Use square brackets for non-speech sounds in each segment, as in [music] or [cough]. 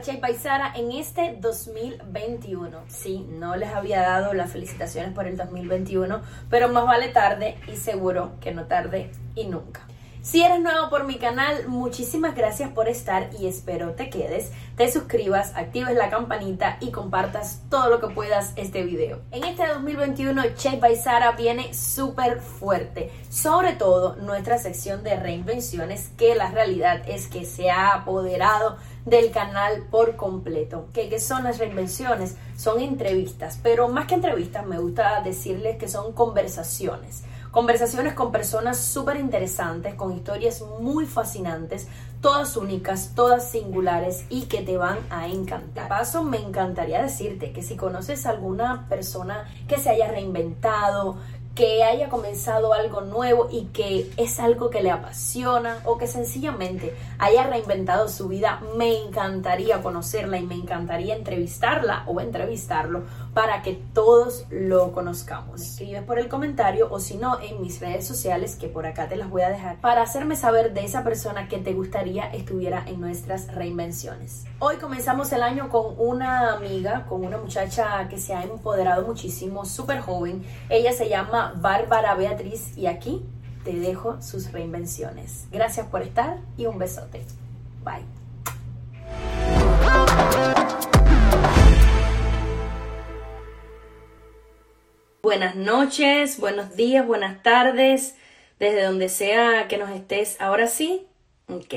a Chay Paisara en este 2021. Sí, no les había dado las felicitaciones por el 2021, pero más vale tarde y seguro que no tarde y nunca. Si eres nuevo por mi canal, muchísimas gracias por estar y espero te quedes, te suscribas, actives la campanita y compartas todo lo que puedas este video. En este 2021, Che by Sara viene súper fuerte, sobre todo nuestra sección de reinvenciones, que la realidad es que se ha apoderado del canal por completo. ¿Qué, ¿Qué, son las reinvenciones? Son entrevistas, pero más que entrevistas me gusta decirles que son conversaciones. Conversaciones con personas súper interesantes, con historias muy fascinantes, todas únicas, todas singulares y que te van a encantar. Paso, me encantaría decirte que si conoces a alguna persona que se haya reinventado, que haya comenzado algo nuevo y que es algo que le apasiona o que sencillamente haya reinventado su vida, me encantaría conocerla y me encantaría entrevistarla o entrevistarlo para que todos lo conozcamos. escribes por el comentario o si no en mis redes sociales que por acá te las voy a dejar para hacerme saber de esa persona que te gustaría estuviera en nuestras reinvenciones. Hoy comenzamos el año con una amiga, con una muchacha que se ha empoderado muchísimo, súper joven. Ella se llama Bárbara Beatriz y aquí te dejo sus reinvenciones. Gracias por estar y un besote. Bye. Buenas noches, buenos días, buenas tardes, desde donde sea que nos estés. Ahora sí, ok.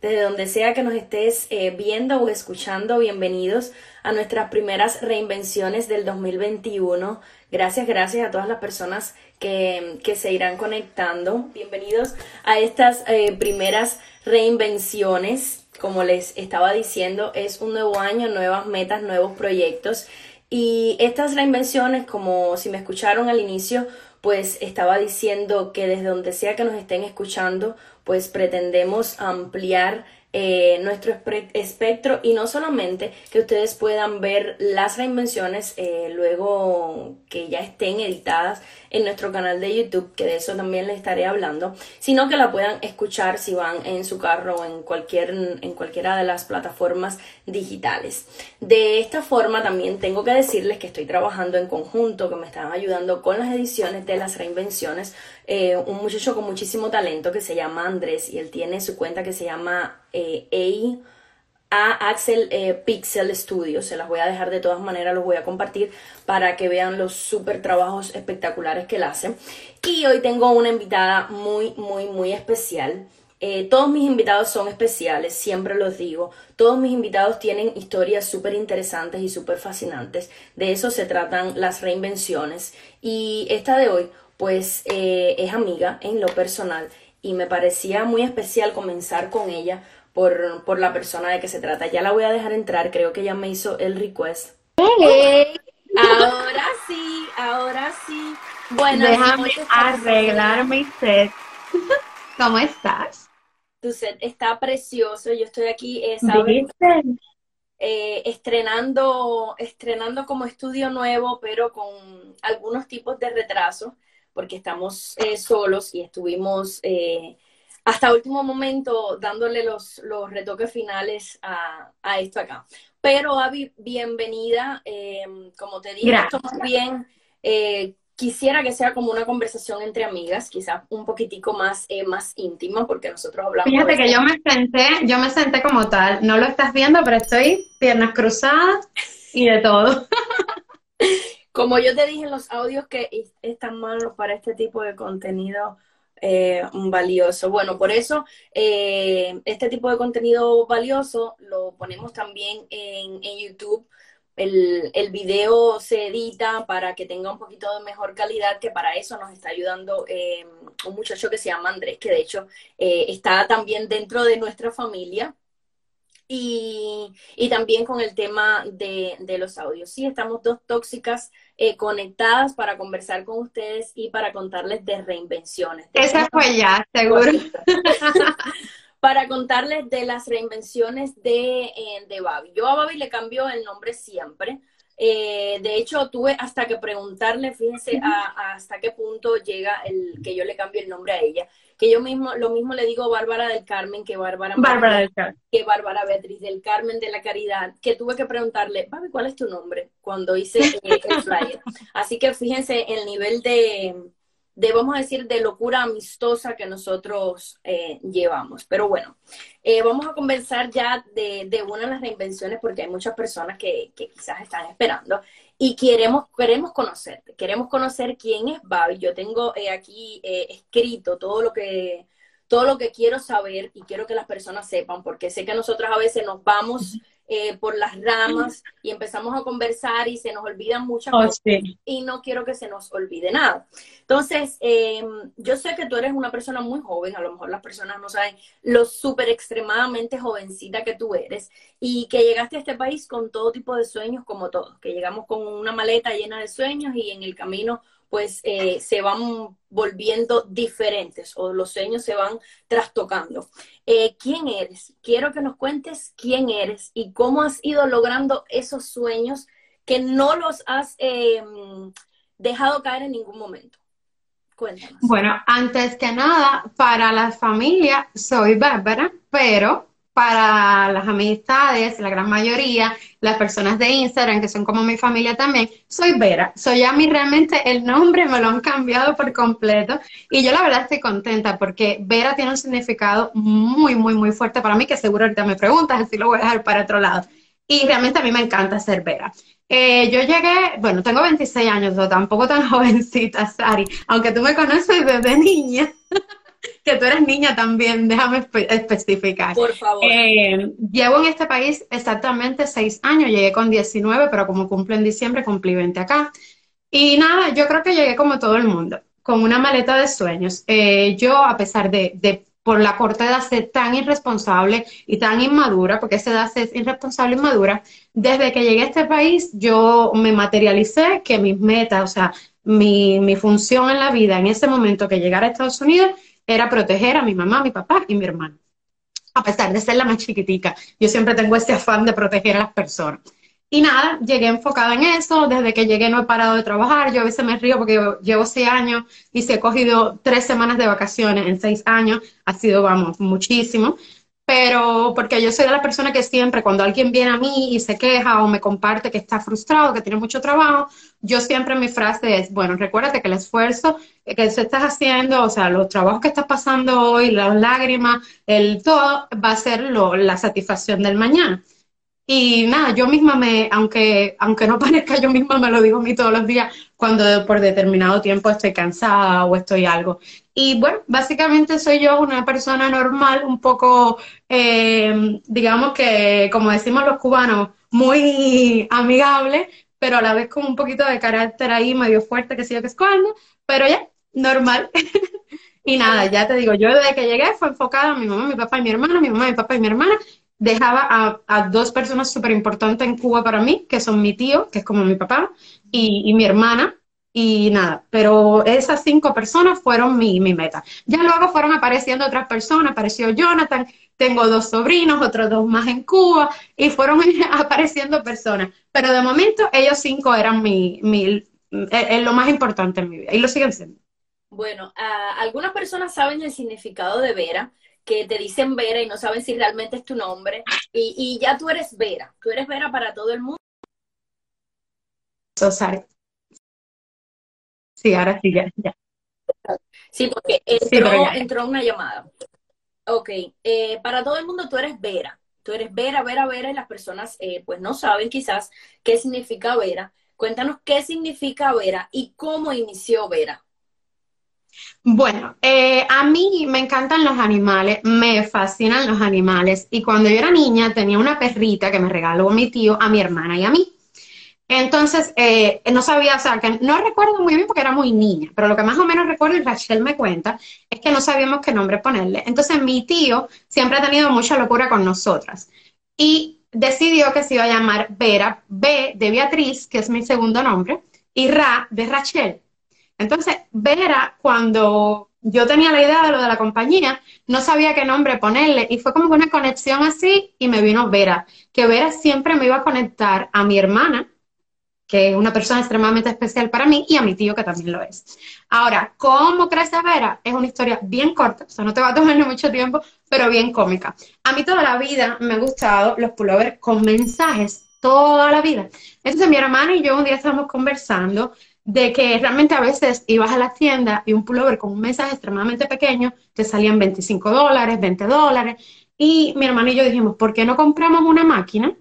Desde donde sea que nos estés eh, viendo o escuchando, bienvenidos a nuestras primeras reinvenciones del 2021. Gracias, gracias a todas las personas que, se irán conectando. Bienvenidos a estas eh, primeras reinvenciones. Como les estaba diciendo, es un nuevo año, nuevas metas, nuevos proyectos. Y estas reinvenciones, como si me escucharon al inicio, pues estaba diciendo que desde donde sea que nos estén escuchando, pues pretendemos ampliar eh, nuestro espectro y no solamente que ustedes puedan ver las reinvenciones eh, luego que ya estén editadas en nuestro canal de YouTube, que de eso también les estaré hablando, sino que la puedan escuchar si van en su carro o en, cualquier, en cualquiera de las plataformas digitales. De esta forma también tengo que decirles que estoy trabajando en conjunto, que me están ayudando con las ediciones de las reinvenciones, eh, un muchacho con muchísimo talento que se llama Andrés y él tiene su cuenta que se llama eh, a, Axel eh, Pixel Studio. Se las voy a dejar de todas maneras, los voy a compartir para que vean los super trabajos espectaculares que él hace. Y hoy tengo una invitada muy, muy, muy especial. todos mis invitados son especiales, siempre los digo. Todos mis invitados tienen historias súper interesantes y súper fascinantes. De eso se tratan las reinvenciones. Y esta de hoy pues eh, es amiga en lo personal y me parecía muy especial comenzar con ella por, por, la persona de que se trata. Ya la voy a dejar entrar, creo que ella me hizo el request. Ahora sí, ahora sí. Bueno, déjame arreglar mi set. ¿Cómo estás? Tu set está precioso. Yo estoy aquí, eh, ¿sabes? Eh, estrenando, estrenando como estudio nuevo, pero con algunos tipos de retraso porque estamos eh, solos y estuvimos eh, hasta último momento dándole los, los retoques finales a, a, esto acá. Pero Avi, bienvenida. Em, como te dije, estamos bien. Eh, quisiera que sea como una conversación entre amigas, quizás un poquitico más, más íntima, porque nosotros hablamos. Fíjate que yo me senté, yo me senté como tal. No lo estás viendo, pero estoy piernas cruzadas y de todo. [laughs] Como yo te dije en los audios que están malos para este tipo de contenido eh, valioso. Bueno, por eso eh, este tipo de contenido valioso lo ponemos también en, YouTube. El, el, video se edita para que tenga un poquito de mejor calidad, que para eso nos está ayudando eh, un muchacho que se llama Andrés, que de hecho está también dentro de nuestra familia. Y, y también con el tema de, de los audios. Sí, estamos dos tóxicas eh, conectadas para conversar con ustedes y para contarles de reinvenciones. Esa fue ya, seguro. [laughs] para contarles de las reinvenciones de, eh, de Babi. Yo a Babi le cambio el nombre siempre. Eh, de hecho, tuve hasta que preguntarle, fíjense, hasta qué punto llega el que yo le cambie el nombre a ella. Que yo mismo, lo mismo le digo Bárbara del Carmen que Bárbara, Bárbara del Carmen. que Bárbara Beatriz del Carmen de la Caridad, que tuve que preguntarle, Babi, ¿cuál es tu nombre? Cuando hice eh, el flyer. Así que fíjense el nivel de, de, vamos a decir, de locura amistosa que nosotros eh, llevamos. Pero bueno, eh, vamos a conversar ya de, de, una de las reinvenciones porque hay muchas personas que, que quizás están esperando y queremos, queremos conocerte, queremos conocer quién es Babi. Yo tengo eh, aquí escrito todo lo que todo lo que quiero saber y quiero que las personas sepan, porque sé que nosotras a veces nos vamos eh, por las ramas y empezamos a conversar y se nos olvidan muchas oh, cosas y no quiero que se nos olvide nada. Entonces, em, yo sé que tú eres una persona muy joven, a lo mejor las personas no saben lo súper extremadamente jovencita que tú eres y que llegaste a este país con todo tipo de sueños como todos, que llegamos con una maleta llena de sueños y en el camino pues eh, se van volviendo diferentes o los sueños se van trastocando. Eh, ¿Quién eres? Quiero que nos cuentes quién eres y cómo has ido logrando esos sueños que no los has em, dejado caer en ningún momento. Cuéntanos. Bueno, antes que nada, para la familia soy Bárbara, pero para las amistades, la gran mayoría, las personas de Instagram, que son como mi familia también, soy Vera. Soy a mí realmente el nombre me lo han cambiado por completo y yo la verdad estoy contenta porque Vera tiene un significado muy, muy, muy fuerte para mí que seguro ahorita me preguntas, así lo voy a dejar para otro lado. Y realmente a mí me encanta ser Vera. Eh, yo llegué, bueno, tengo 26 años, o tampoco tan [laughs] jovencita, Sari, aunque tú me conoces desde niña. [laughs] que tú eres niña también, déjame especificar. Por favor. Eh, llevo en este país exactamente seis años, llegué con 19, pero como cumplo en diciembre, cumplí 20 acá. Y nada, yo creo que llegué como todo el mundo, con una maleta de sueños. Eh, yo, a pesar de, de, por la corta edad, ser tan irresponsable y tan inmadura, porque esa edad es irresponsable e inmadura, desde que llegué a este país, yo me materialicé que mis metas, o sea, mi, mi función en la vida en ese momento que llegara a Estados Unidos era proteger a mi mamá, mi papá y mi hermano. A pesar de ser la más chiquitica, yo siempre tengo este afán de proteger a las personas. Y nada, llegué enfocada en eso. Desde que llegué no he parado de trabajar. Yo a veces me río porque llevo seis años y se he cogido tres semanas de vacaciones en seis años. Ha sido, vamos, muchísimo pero porque yo soy de la persona que siempre, cuando alguien viene a mí y se queja o me comparte que está frustrado, que tiene mucho trabajo, yo siempre mi frase es, bueno, recuérdate que el esfuerzo que estás haciendo, o sea, los trabajos que estás pasando hoy, las lágrimas, el todo, va a ser lo, la satisfacción del mañana. Y nada, yo misma me, aunque, aunque no [laughs] parezca, yo misma me lo digo a mí todos los días cuando por determinado tiempo estoy cansada o estoy algo. Y bueno, básicamente soy yo una persona normal, un poco, eh, digamos que, como decimos los cubanos, muy amigable, pero a la vez con un poquito de carácter ahí medio fuerte, que sé yo que es cuando, pero ya, normal. [laughs] y nada, ya te digo, yo desde que llegué fue enfocada a mi mamá, mi papá y mi hermana, mi mamá, mi papá y mi hermana, dejaba a, dos personas súper importantes en Cuba para mí, que son mi tío, que es como mi papá, y, mi hermana, y nada, pero esas cinco personas fueron mi, mi, meta. Ya luego fueron apareciendo otras personas, apareció Jonathan, tengo dos sobrinos, otros dos más en Cuba, y fueron [laughs] apareciendo personas, pero de momento ellos cinco eran mi, mi es lo más importante en mi vida, y lo siguen siendo. Bueno, algunas personas saben el significado de Vera, que te dicen Vera y no saben si realmente es tu nombre. Y, y ya tú eres Vera. Tú eres Vera para todo el mundo. Sí, ahora sí, ya. ya. Sí, porque entró, entró una llamada. Ok, eh, para todo el mundo tú eres Vera. Tú eres Vera, Vera, Vera, y las personas eh, pues no saben quizás qué significa Vera. Cuéntanos qué significa Vera y cómo inició Vera. Bueno, eh, a mí me encantan los animales, me fascinan los animales. Y cuando yo era niña tenía una perrita que me regaló mi tío a mi hermana y a mí. Entonces, eh, no sabía, o sea, que no recuerdo muy bien porque era muy niña, pero lo que más o menos recuerdo, y Rachel me cuenta, es que no sabíamos qué nombre ponerle. Entonces, mi tío siempre ha tenido mucha locura con nosotras y decidió que se iba a llamar Vera, B de Beatriz, que es mi segundo nombre, y Ra de Rachel. Entonces, Vera, cuando yo tenía la idea de lo de la compañía, no sabía qué nombre ponerle y fue como una conexión así y me vino Vera, que Vera siempre me iba a conectar a mi hermana que es una persona extremadamente especial para mí, y a mi tío, que también lo es. Ahora, ¿cómo crece Vera? Es una historia bien corta, o sea, no te va a tomar [laughs] mucho tiempo, pero bien cómica. A mí toda la vida me han gustado los pullovers con mensajes, toda la vida. Entonces mi hermana y yo un día estábamos conversando de que realmente a veces ibas a la tienda y un pullover con un mensaje extremadamente pequeño te salían 25 dólares, 20 dólares. Y mi hermana y yo dijimos, ¿por qué no compramos una máquina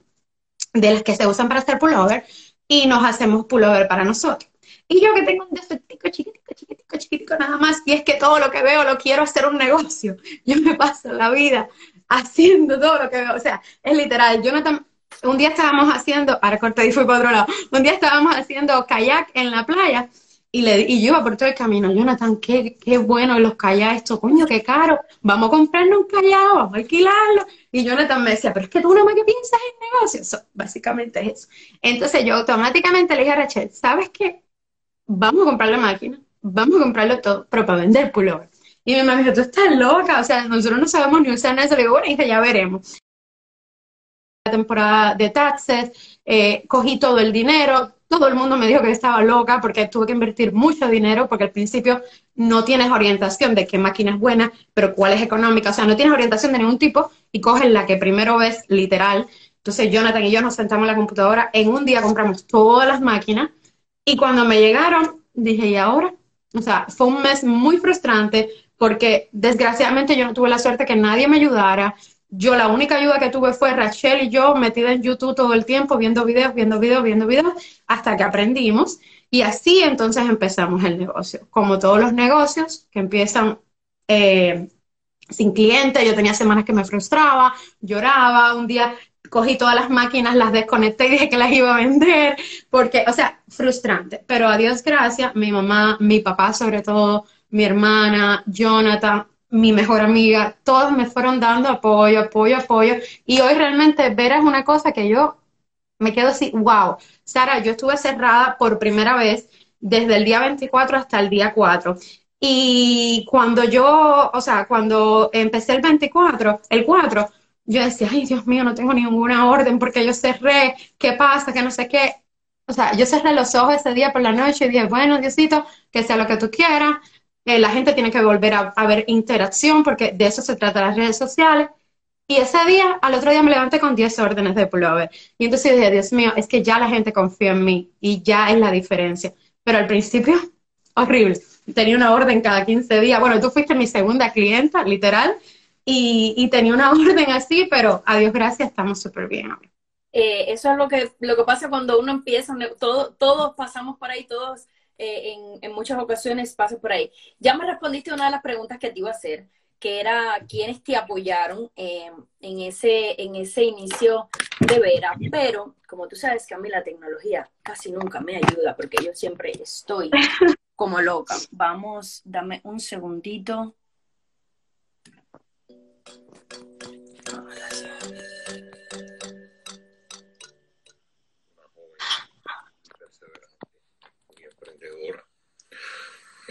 de las que se usan para hacer pullover y nos hacemos pullover para nosotros? Y yo que tengo un defectico chiquitico, chiquitico, chiquitico nada más, y es que todo lo que veo lo quiero hacer un negocio. [laughs] Yo me paso la vida haciendo todo lo que veo. O sea, es literal. Jonathan un día estábamos haciendo, ahora corté y fui para otro lado, un día estábamos haciendo kayak en la playa y, le, y yo iba por todo el camino, Jonathan, qué, qué bueno los kayak, esto, coño, qué caro, vamos a comprarnos un kayak, vamos a alquilarlo. Y Jonathan me decía, pero es que tú no más que piensas en negocios. básicamente es eso. Entonces yo automáticamente le dije a Rachel, ¿sabes qué? Vamos a comprar la máquina, vamos a comprarlo todo, pero para vender pullover. Y mi mamá me dijo, tú estás loca, o sea, nosotros no sabemos ni usar eso. Le digo, bueno, hija, ya veremos temporada de taxes, eh, cogí todo el dinero, todo el mundo me dijo que estaba loca porque tuve que invertir mucho dinero porque al principio no tienes orientación de qué máquina es buena, pero cuál es económica, o sea, no tienes orientación de ningún tipo y coges la que primero ves literal. Entonces Jonathan y yo nos sentamos en la computadora, en un día compramos todas las máquinas y cuando me llegaron dije, ¿y ahora? O sea, fue un mes muy frustrante porque desgraciadamente yo no tuve la suerte que nadie me ayudara, yo la única ayuda que tuve fue Rachel y yo metida en YouTube todo el tiempo, viendo videos, viendo videos, viendo videos, hasta que aprendimos. Y así entonces empezamos el negocio. Como todos los negocios que empiezan eh, sin cliente, yo tenía semanas que me frustraba, lloraba, un día cogí todas las máquinas, las desconecté y dije que las iba a vender, porque, o sea, frustrante. Pero a Dios gracias, mi mamá, mi papá sobre todo, mi hermana, Jonathan, mi mejor amiga, todos me fueron dando apoyo, apoyo, apoyo. Y hoy realmente ver es una cosa que yo me quedo así, wow. Sara, yo estuve cerrada por primera vez desde el día 24 hasta el día 4. Y cuando yo, o sea, cuando empecé el 24, el 4, yo decía, ay, Dios mío, no tengo ninguna orden porque yo cerré, ¿qué pasa? Que no sé qué. O sea, yo cerré los ojos ese día por la noche y dije, bueno, Diosito, que sea lo que tú quieras. Eh, la gente tiene que volver a, ver interacción porque de eso se trata las redes sociales. Y ese día, al otro día me levanté con 10 órdenes de pullover. Y entonces dije, Dios mío, es que ya la gente confía en mí y ya es la diferencia. Pero al principio, [laughs] horrible. Tenía una orden cada 15 días. Bueno, tú fuiste mi segunda clienta, literal. Y, tenía una [laughs] orden así, pero a Dios gracias, estamos súper bien ahora. Eh, eso es lo que, lo que pasa cuando uno empieza, todo, todos pasamos por ahí, todos eh, en, muchas ocasiones paso por ahí. Ya me respondiste una de las preguntas que te iba a hacer, que era quiénes te apoyaron eh, en, ese, en ese inicio de Vera, pero como tú sabes que a mí la tecnología casi nunca me ayuda porque yo siempre estoy como loca. Vamos, dame un segundito.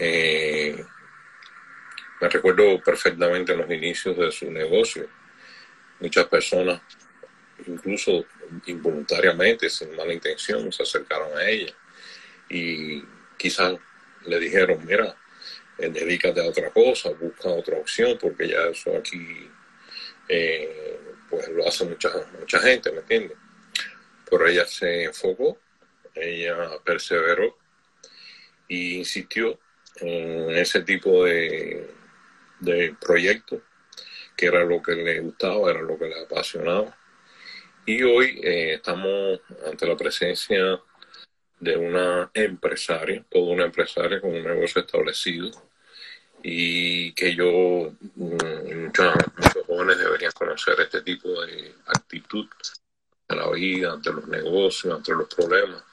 Eh, me recuerdo perfectamente los inicios de su negocio. Muchas personas, incluso involuntariamente, sin mala intención, se acercaron a ella y quizás le dijeron, mira, eh, dedícate a otra cosa, busca otra opción, porque ya eso aquí eh, pues lo hace mucha, mucha gente, ¿me entiendes? Pero ella se enfocó, ella perseveró y insistió en ese tipo de, de proyectos, que era lo que le gustaba, era lo que le apasionaba. Y hoy eh, estamos ante la presencia de una empresaria, toda una empresaria con un negocio establecido y que yo, mm, muchos, jóvenes deberían conocer este tipo de actitud de la vida, ante los negocios, ante los problemas,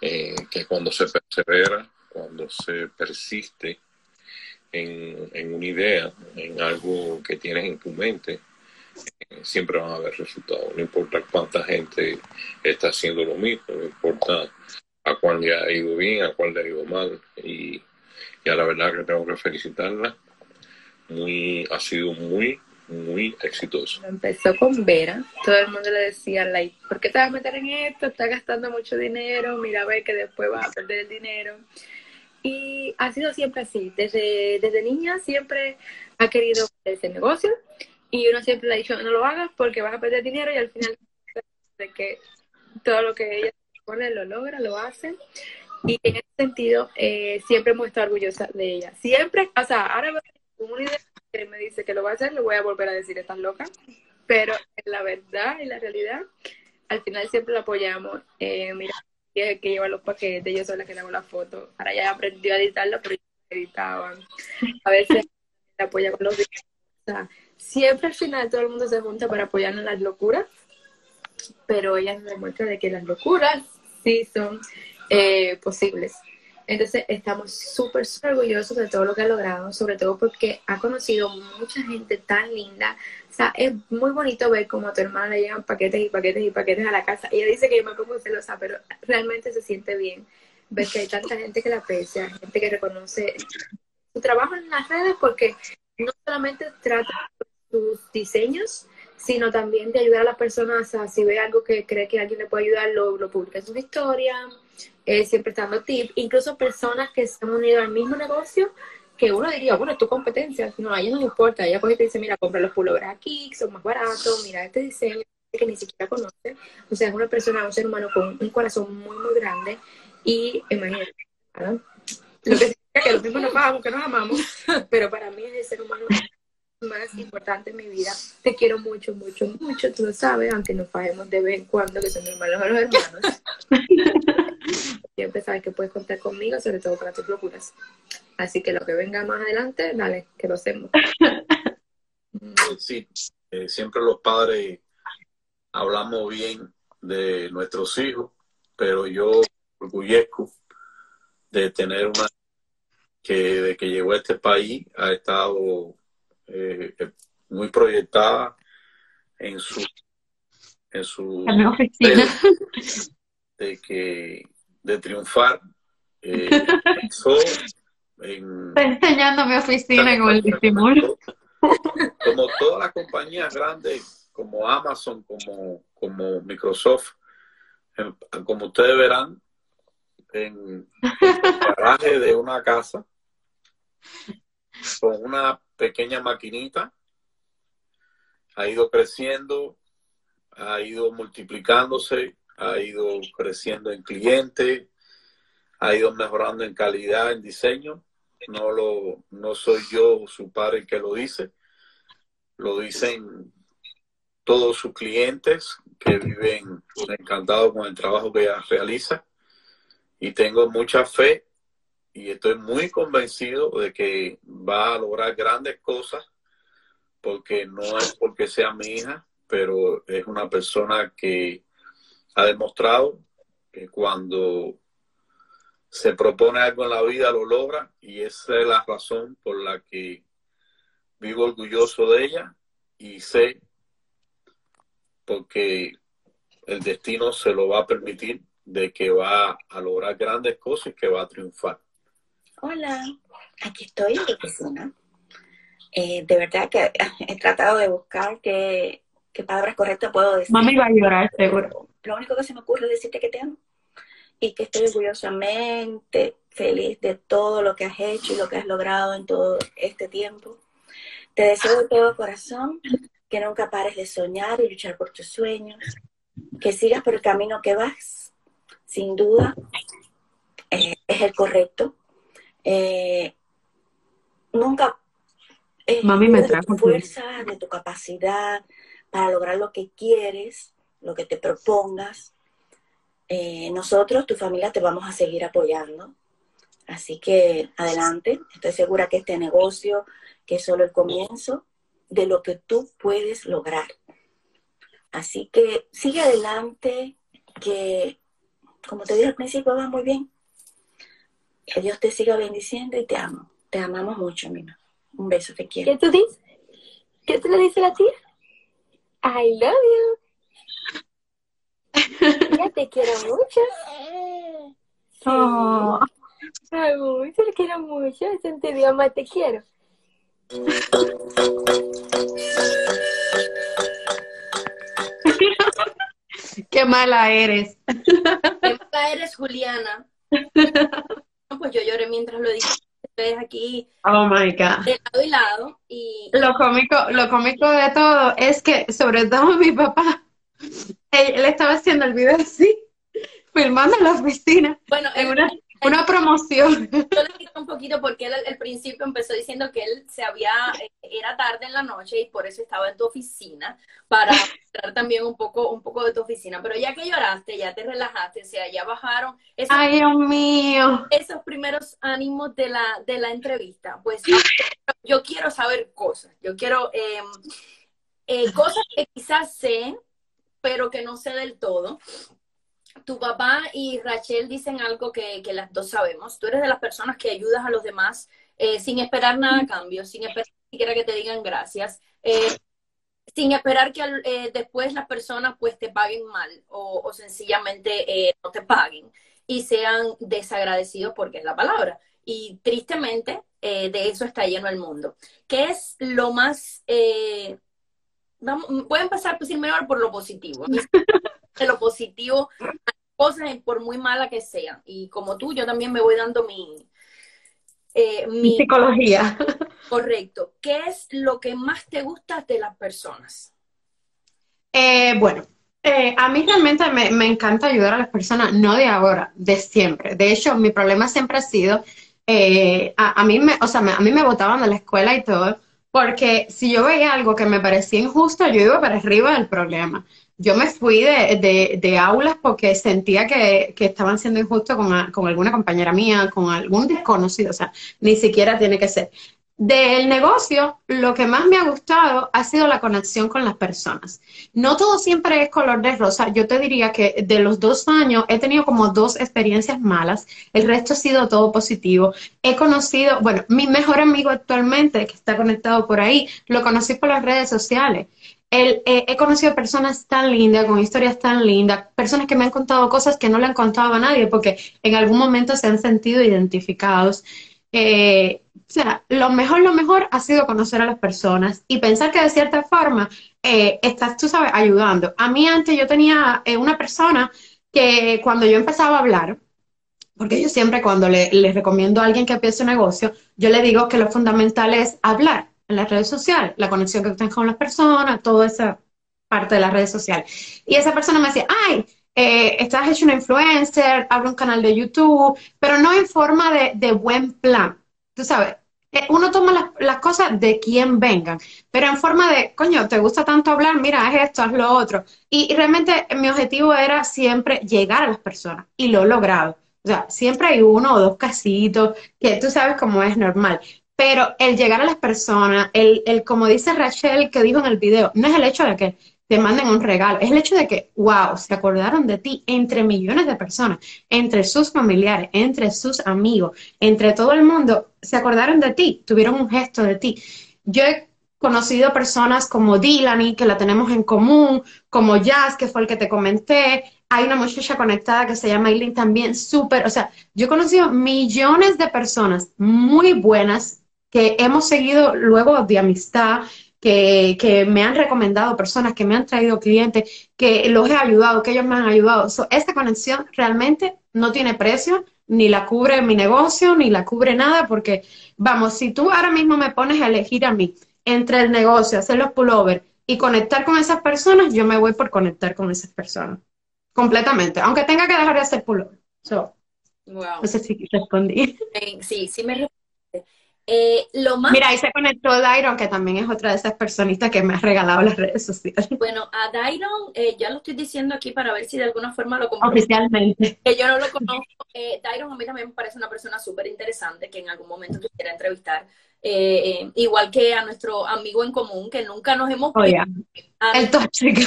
eh, que cuando se persevera cuando se persiste en, una idea, en algo que tienes en tu mente, eh, siempre van a haber resultados. No importa cuánta gente está haciendo lo mismo, no importa a cuál le ha ido bien, a cuál le ha ido mal. Y, a la verdad que tengo que felicitarla. Muy, ha sido muy muy exitoso. Empezó con Vera, todo el mundo le decía, like, ¿por qué te vas a meter en esto? Estás gastando mucho dinero, mira a ver que después vas a perder el dinero. Y ha sido siempre así, desde, desde niña siempre ha querido ese negocio y uno siempre le ha dicho, no lo hagas porque vas a perder dinero y al final de que todo lo que ella pone lo logra, lo hace. Y en ese sentido, eh, siempre hemos estado orgullosa de ella. Siempre, o sea, ahora una idea que me dice que lo va a hacer, le voy a volver a decir, estás loca. Pero en la verdad y la realidad, al final siempre la apoyamos. Eh, mira, que, que lleva los paquetes, yo soy la que le hago la foto. Ahora ya aprendió a editarlo, pero yo editaban. A veces [laughs] la apoya con los videos. O sea, siempre al final todo el mundo se junta para apoyarnos en las locuras, pero ella nos demuestra de que las locuras sí son eh, posibles. Entonces estamos súper, súper orgullosos de todo lo que ha logrado, sobre todo porque ha conocido mucha gente tan linda. O sea, es muy bonito ver cómo a tu hermana le llegan paquetes y paquetes y paquetes a la casa. Ella dice que yo me pongo celosa, pero realmente se siente bien ver que hay tanta gente que la aprecia, gente que reconoce su trabajo en las redes porque no solamente trata sus diseños, sino también de ayudar a las personas a si ve algo que cree que alguien le puede ayudar, lo, lo publica en sus historias, eh, siempre dando tips, incluso personas que se han unido al mismo negocio, que uno diría, bueno, es tu competencia, no, a ellos no importa, ella coge y te dice, mira, compra los pullovers aquí, son más baratos, mira este diseño que ni siquiera conoce, o sea, es una persona, un ser humano con un corazón muy, muy grande, y imagínate, lo que significa que los mismos nos pagamos, que nos amamos, [laughs] pero para mí es el ser humano más importante en mi vida. Te quiero mucho, mucho, mucho, tú lo sabes, aunque nos fajemos de vez en cuando, que son hermanos a los hermanos. [laughs] Siempre sabes que puedes contar conmigo, sobre todo para tus locuras. Así que lo que venga más adelante, dale, que lo hacemos. Sí, eh, siempre los padres hablamos bien de nuestros hijos, pero yo orgullezco de tener una que de que llegó a este país ha estado eh, muy proyectada en su en su oficina. de, que de triunfar eh, [laughs] en, Está enseñando mi oficina en el como todas las compañías grandes como Amazon como como Microsoft como ustedes verán en el garaje de una casa con una pequeña maquinita, ha ido creciendo, ha ido multiplicándose, ha ido creciendo en clientes, ha ido mejorando en calidad, en diseño. No lo, no soy yo su padre que lo dice, lo dicen todos sus clientes que viven encantados con el trabajo que ella realiza. Y tengo mucha fe y estoy muy convencido de que va a lograr grandes cosas porque no es porque sea mi hija, pero es una persona que ha demostrado que cuando se propone algo en la vida lo logra y esa es la razón por la que vivo orgulloso de ella y sé porque el destino se lo va a permitir de que va a lograr grandes cosas y que va a triunfar. Hola, aquí estoy en mi oficina. Eh, de verdad que he tratado de buscar qué, palabras correctas puedo decir. Mami va a llorar, seguro. Lo único que se me ocurre es decirte que te amo y que estoy orgullosamente feliz de todo lo que has hecho y lo que has logrado en todo este tiempo. Te deseo de todo corazón que nunca pares de soñar y luchar por tus sueños, que sigas por el camino que vas, sin duda, eh, es el correcto eh, nunca eh, Mami me trajo tu fuerza, de tu capacidad para lograr lo que quieres, lo que te propongas. Eh, nosotros, tu familia, te vamos a seguir apoyando. Así que adelante. Estoy segura que este negocio, que es solo el comienzo de lo que tú puedes lograr. Así que sigue adelante, que como te dije al principio, va muy bien. Que Dios te siga bendiciendo y te amo. Te amamos mucho, Mina. Un beso, te quiero. ¿Qué tú dices? ¿Qué tú le dices a la tía? I love you. Ya te quiero mucho. Oh. Ay, mucho, te quiero mucho. Sentí, mamá, te quiero. Qué mala eres. Qué mala eres, Juliana. [laughs] pues yo lloré mientras lo dije. Ustedes aquí Oh my God. de lado y lado. Y Lo cómico, lo cómico de todo es que, sobre todo mi papá, él, él estaba haciendo el video así, [laughs] filmando en la oficina, bueno, en él- una, una promoción. yo le dije un poquito porque él al principio empezó diciendo que él se había, eh, era tarde en la noche y por eso estaba en tu oficina, para [laughs] mostrar también un poco, un poco de tu oficina. Pero ya que lloraste, ya te relajaste, o sea, ya bajaron esos, Ay, Dios mío. esos primeros ánimos de la, de la entrevista. Pues yo quiero saber cosas, yo quiero eh, eh, cosas que quizás sé, pero que no sé del todo. Tu papá y Rachel dicen algo que, que las dos sabemos. Tú eres de las personas que ayudas a los demás eh, sin esperar nada a cambio, sin esperar siquiera que te digan gracias, eh, sin esperar que eh, después las personas pues te paguen mal o, o sencillamente no te paguen y sean desagradecidos porque es la palabra. Y tristemente de eso está lleno el mundo. ¿Qué es lo más... vamos, voy a empezar pues, primero por lo positivo. [laughs] A de lo positivo, cosas por muy mala que sean. Y como tú, yo también me voy dando mi, eh, mi Psicología. correcto. ¿Qué es lo que más te gusta de las personas? Eh, bueno, eh, a mí realmente me, me encanta ayudar a las personas, no de ahora, de siempre. De hecho, mi problema siempre ha sido, eh, a, a mí me, o sea, me- a mí me botaban de la escuela y todo, porque si yo veía algo que me parecía injusto, yo iba para arriba del problema. Yo me fui de, de- de aulas porque sentía que, que estaban siendo injustos con, con alguna compañera mía, con algún desconocido, o sea, ni siquiera tiene que ser. Del negocio, lo que más me ha gustado ha sido la conexión con las personas. No todo siempre es color de rosa. Yo te diría que de los dos años he tenido como dos experiencias malas. El resto ha sido todo positivo. He conocido, bueno, mi mejor amigo actualmente, que está conectado por ahí, lo conocí por las redes sociales. El- eh, he conocido personas tan lindas, con historias tan lindas, personas que me han contado cosas que no le han contado a nadie porque en algún momento se han sentido identificados. Eh, o sea, lo mejor, lo mejor ha sido conocer a las personas y pensar que de cierta forma eh, estás, tú sabes, ayudando. A mí antes yo tenía eh, una persona que cuando yo empezaba a hablar, porque yo siempre cuando le, le recomiendo a alguien que empiece un negocio, yo le digo que lo fundamental es hablar en las redes sociales, la conexión que tengas con las personas, toda esa parte de las redes sociales. Y esa persona me decía, ay, eh, estás hecho una influencer, abre un canal de YouTube, pero no en forma de, de buen plan. Tú sabes, eh, uno toma las, las cosas de quien vengan, pero en forma de, coño, te gusta tanto hablar, mira, haz esto, haz lo otro. Y, y realmente mi objetivo era siempre llegar a las personas y lo he logrado. O sea, siempre hay uno o dos casitos que tú sabes cómo es normal. Pero el llegar a las personas, el, el como dice Rachel que dijo en el video, no es el hecho de que te manden un regalo, es el hecho de que, wow, se acordaron de ti entre millones de personas, entre sus familiares, entre sus amigos, entre todo el mundo, se acordaron de ti, tuvieron un gesto de ti. Yo he conocido personas como Dilani, que la tenemos en común, como Jazz, que fue el que te comenté. Hay una muchacha conectada que se llama Eileen también, súper, o sea, yo he conocido millones de personas muy buenas que hemos seguido luego de amistad, que, que me han recomendado personas, que me han traído clientes, que los he ayudado, que ellos me han ayudado. So, esta conexión realmente no tiene precio, ni la cubre mi negocio, ni la cubre nada, porque, vamos, si tú ahora mismo me pones a elegir a mí entre el negocio, hacer los pullovers y conectar con esas personas, yo me voy por conectar con esas personas. Completamente. Aunque tenga que dejar de hacer pullover. So, Wow. no sé si respondí. Sí, sí me respondiste. Eh, lo más Mira, ahí se conectó Dairon, que también es otra de esas personitas que me ha regalado las redes sociales. bueno, a Dairon, eh, ya lo estoy diciendo aquí para ver si de alguna forma lo compro. Oficialmente. que yo no lo conozco. Eh, Dairon a mí también me parece una persona súper interesante que en algún momento quisiera entrevistar. Eh, eh, igual que a nuestro amigo en común, que nunca nos hemos Oye, a el tóxico.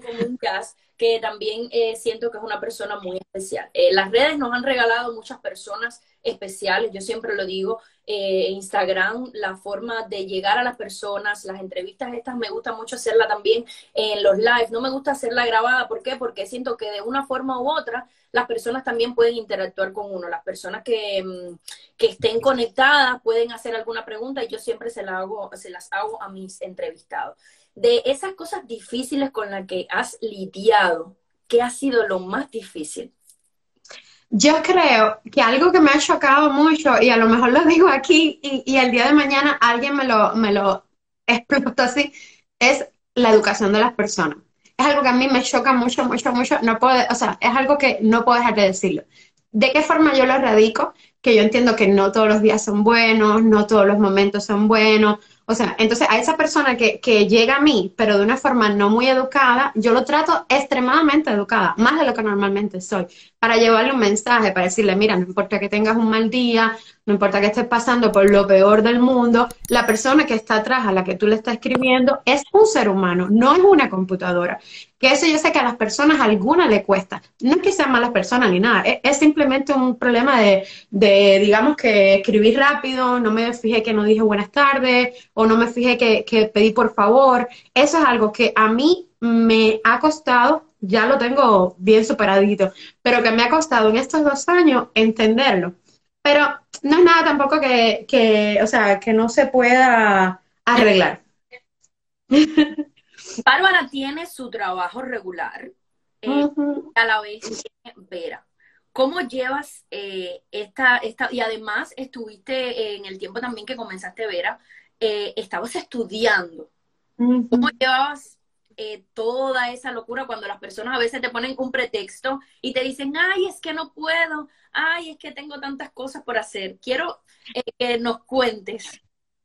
Común Jazz, que también eh, siento que es una persona muy especial. Eh, las redes nos han regalado muchas personas especiales, yo siempre lo digo, eh, Instagram, la forma de llegar a las personas, las entrevistas estas me gusta mucho hacerla también en los live, no me gusta hacerla grabada, ¿por qué? Porque siento que de una forma u otra las personas también pueden interactuar con uno, las personas que, mm, que estén conectadas pueden hacer alguna pregunta y yo siempre se, la hago, se las hago a mis entrevistados. De esas cosas difíciles con las que has lidiado, ¿qué ha sido lo más difícil? Yo creo que algo que me ha chocado mucho, y a lo mejor lo digo aquí, y, y el día de mañana alguien me lo, me lo explotó así, es la educación de las personas. Es algo que a mí me choca mucho, mucho, mucho. No puedo, o sea, es algo que no puedo dejar de decirlo. ¿De qué forma yo lo radico? Que yo entiendo que no todos los días son buenos, no todos los momentos son buenos, o sea, entonces a esa persona que, que, llega a mí, pero de una forma no muy educada, yo lo trato extremadamente educada, más de lo que normalmente soy, para llevarle un mensaje, para decirle, mira, no importa que tengas un mal día, no importa que estés pasando por lo peor del mundo, la persona que está atrás a la que tú le estás escribiendo es un ser humano, no es una computadora. Que eso yo sé que a las personas alguna le cuesta. No es que sean malas personas ni nada, es, es simplemente un problema de, de, digamos que escribir rápido, no me fijé que no dije buenas tardes o no me fijé que, que pedí por favor. Eso es algo que a mí me ha costado, ya lo tengo bien superadito, pero que me ha costado en estos dos años entenderlo. Pero no es nada tampoco que, que o sea, que no se pueda arreglar. [laughs] Bárbara tiene su trabajo regular, eh, a la vez tiene Vera. ¿Cómo llevas eh, esta, esta, y además estuviste en el tiempo también que comenzaste Vera, eh, estabas estudiando? ¿Cómo llevabas eh, toda esa locura cuando las personas a veces te ponen un pretexto y te dicen, ay, es que no puedo, ay, es que tengo tantas cosas por hacer? Quiero eh, que nos cuentes.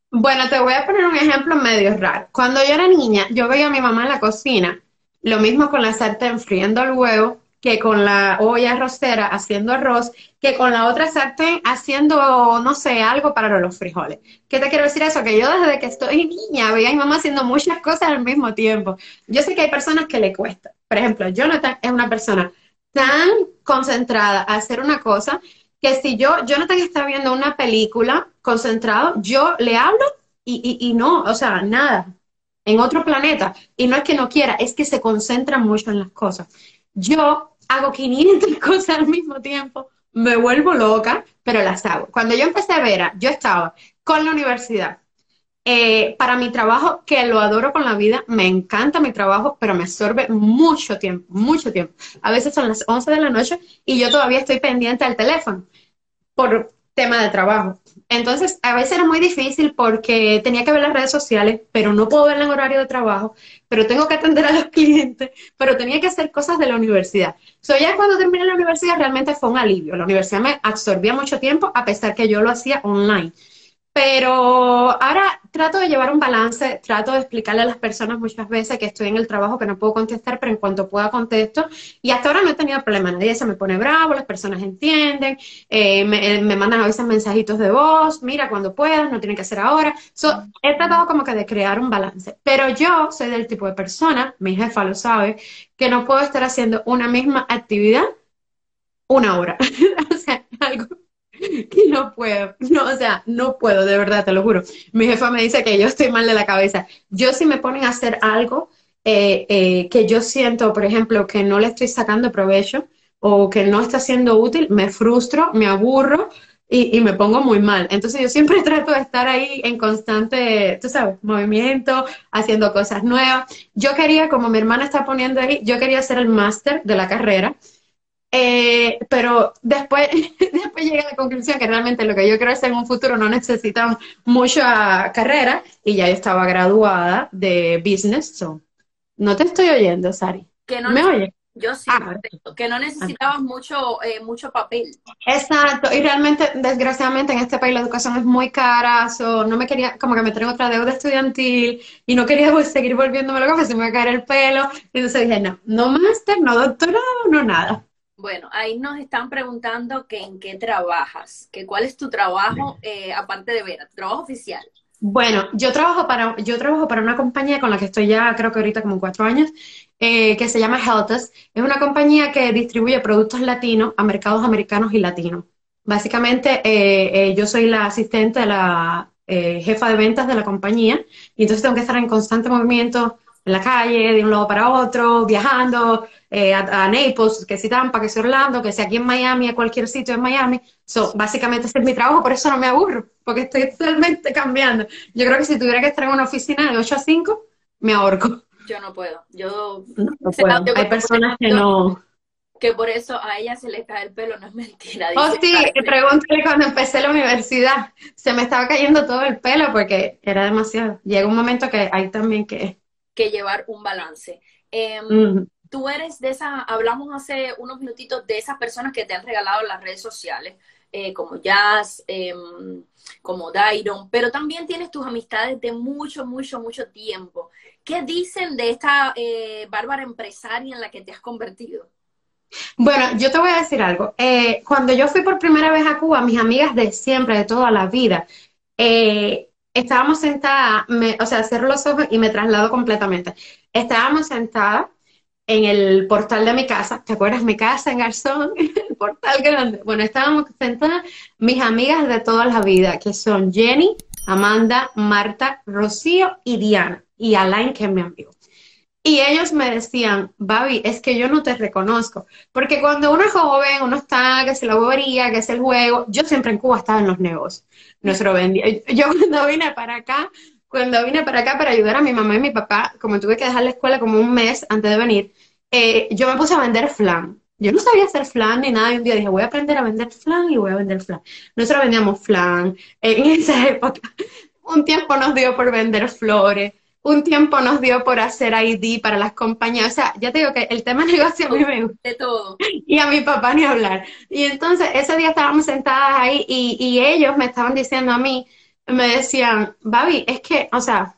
Bueno, te voy a poner un ejemplo medio raro. Cuando yo era niña, yo veía a mi mamá en la cocina, lo mismo con la sartén friendo el huevo, que con la olla arrocera haciendo arroz, que con la otra sartén haciendo, no sé, algo para los frijoles. ¿Qué te quiero decir eso? Que yo desde que estoy niña veía a mi mamá haciendo muchas cosas al mismo tiempo. Yo sé que hay personas que le cuesta. Por ejemplo, Jonathan es una persona tan concentrada a hacer una cosa que si yo, Jonathan está viendo una película concentrado, yo le hablo y, y, y no, o sea, nada, en otro planeta. Y no es que no quiera, es que se concentra mucho en las cosas. Yo hago 500 [laughs] cosas al mismo tiempo, me vuelvo loca, pero las hago. Cuando yo empecé a ver, yo estaba con la universidad. Eh, para mi trabajo, que lo adoro con la vida, me encanta mi trabajo, pero me absorbe mucho tiempo, mucho tiempo. A veces son las 11 de la noche y yo todavía estoy pendiente al teléfono por tema de trabajo. Entonces, a veces era muy difícil porque tenía que ver las redes sociales, pero no puedo verla en horario de trabajo, pero tengo que atender a los [laughs] clientes, pero tenía que hacer cosas de la universidad. So, ya cuando terminé la universidad realmente fue un alivio. La universidad me absorbía mucho tiempo, a pesar que yo lo hacía online. Pero ahora trato de llevar un balance, trato de explicarle a las personas muchas veces que estoy en el trabajo, que no puedo contestar, pero en cuanto pueda contesto. Y hasta ahora no he tenido problema, nadie se me pone bravo, las personas entienden, eh, me, me, mandan a veces mensajitos de voz, mira, cuando puedas, no tiene que ser ahora. So, he tratado como que de crear un balance. Pero yo soy del tipo de persona, mi jefa lo sabe, que no puedo estar haciendo una misma actividad una hora. [laughs] o sea, algo [laughs] que no puedo, no, o sea, no puedo, de verdad, te lo juro. Mi jefa me dice que yo estoy mal de la cabeza. Yo si me ponen a hacer algo eh, eh, que yo siento, por ejemplo, que no le estoy sacando provecho o que no está siendo útil, me frustro, me aburro y, y, me pongo muy mal. Entonces yo siempre [laughs] trato de estar ahí en constante, tú sabes, movimiento, haciendo cosas nuevas. Yo quería, como mi hermana está poniendo ahí, yo quería hacer el máster de la carrera eh, pero después, [laughs] después llegué a la conclusión que realmente lo que yo quiero hacer en un futuro no necesita mucha carrera y ya yo estaba graduada de business. So. No te estoy oyendo, Sari. Que no ¿Me oyes? Yo sí, ah, que no necesitabas ah. mucho, eh, mucho papel. Exacto, y realmente, desgraciadamente, en este país la educación es muy cara, so, no me quería, como que me tengo otra deuda estudiantil, y no quería pues, [laughs] seguir volviéndome loca, porque se me va a caer el pelo, y entonces dije, no, no máster, no doctorado, no nada. Bueno, ahí nos están preguntando que en qué trabajas, que cuál es tu trabajo eh, aparte de Vera, tu trabajo oficial. Bueno, yo trabajo para yo trabajo para una compañía con la que estoy ya creo que ahorita como cuatro años, eh, que se llama Heltus. Es una compañía que distribuye productos latinos a mercados americanos y latinos. Básicamente, eh, eh, yo soy la asistente de la eh, jefa de ventas de la compañía y entonces tengo que estar en constante movimiento en la calle, de un lado para otro, viajando a, Naples, que si Tampa, que si Orlando, que si aquí en Miami, a cualquier sitio en Miami. So, básicamente ese es mi trabajo, por eso no me aburro, porque estoy totalmente cambiando. Yo creo que si tuviera que estar en una oficina de 8 a 5, me ahorco. Yo no puedo. Yo no [laughs] puedo. Hay personas que no que por eso a ella se le cae el pelo, no es mentira. oh, sí, pregúntale cuando empecé la universidad, se me estaba cayendo todo el pelo porque era demasiado. Llega un momento que hay también que... Que llevar un balance. Em, tú eres de esa, hablamos hace unos minutitos de esas personas que te han regalado las redes sociales, eh, como Jazz, em, como Dairon, pero también tienes tus amistades de mucho, mucho, mucho tiempo. ¿Qué dicen de esta eh, bárbara empresaria en la que te has convertido? Bueno, yo te voy a decir algo. Eh, cuando yo fui por primera vez a Cuba, mis amigas de siempre, de toda la vida, eh, estábamos sentadas, o sea, cierro los ojos y me traslado completamente. Estábamos sentadas en el portal de mi casa, ¿te acuerdas? Mi casa en Garzón, [laughs] el portal grande. Bueno, estábamos sentadas mis amigas de toda la vida, que son Jenny, Amanda, Marta, Rocío y Diana, y Alain, que es mi amigo. Y ellos me decían, Babi, es que yo no te reconozco. Porque cuando uno es joven, uno está, que se la bobería, que es el juego. Yo siempre en Cuba estaba en los negocios. Nuestro vendía. Yo [laughs] cuando vine para acá, cuando vine para acá para ayudar a mi mamá y mi papá, como tuve que dejar la escuela como un mes antes de venir, eh, yo me puse a vender flan. Yo no sabía hacer flan ni nada, y un día dije, voy a aprender a vender flan y voy a vender flan. Nosotros vendíamos flan. En [laughs] esa época, un tiempo nos dio por vender flores un tiempo nos dio por hacer ID para las compañías. O sea, ya te digo que el tema [laughs] negocio a mí me gusta. De todo. Y a mi papá ni hablar. Y entonces ese día estábamos sentadas ahí y, y ellos me estaban diciendo a mí, me decían, Babi, es que, o sea,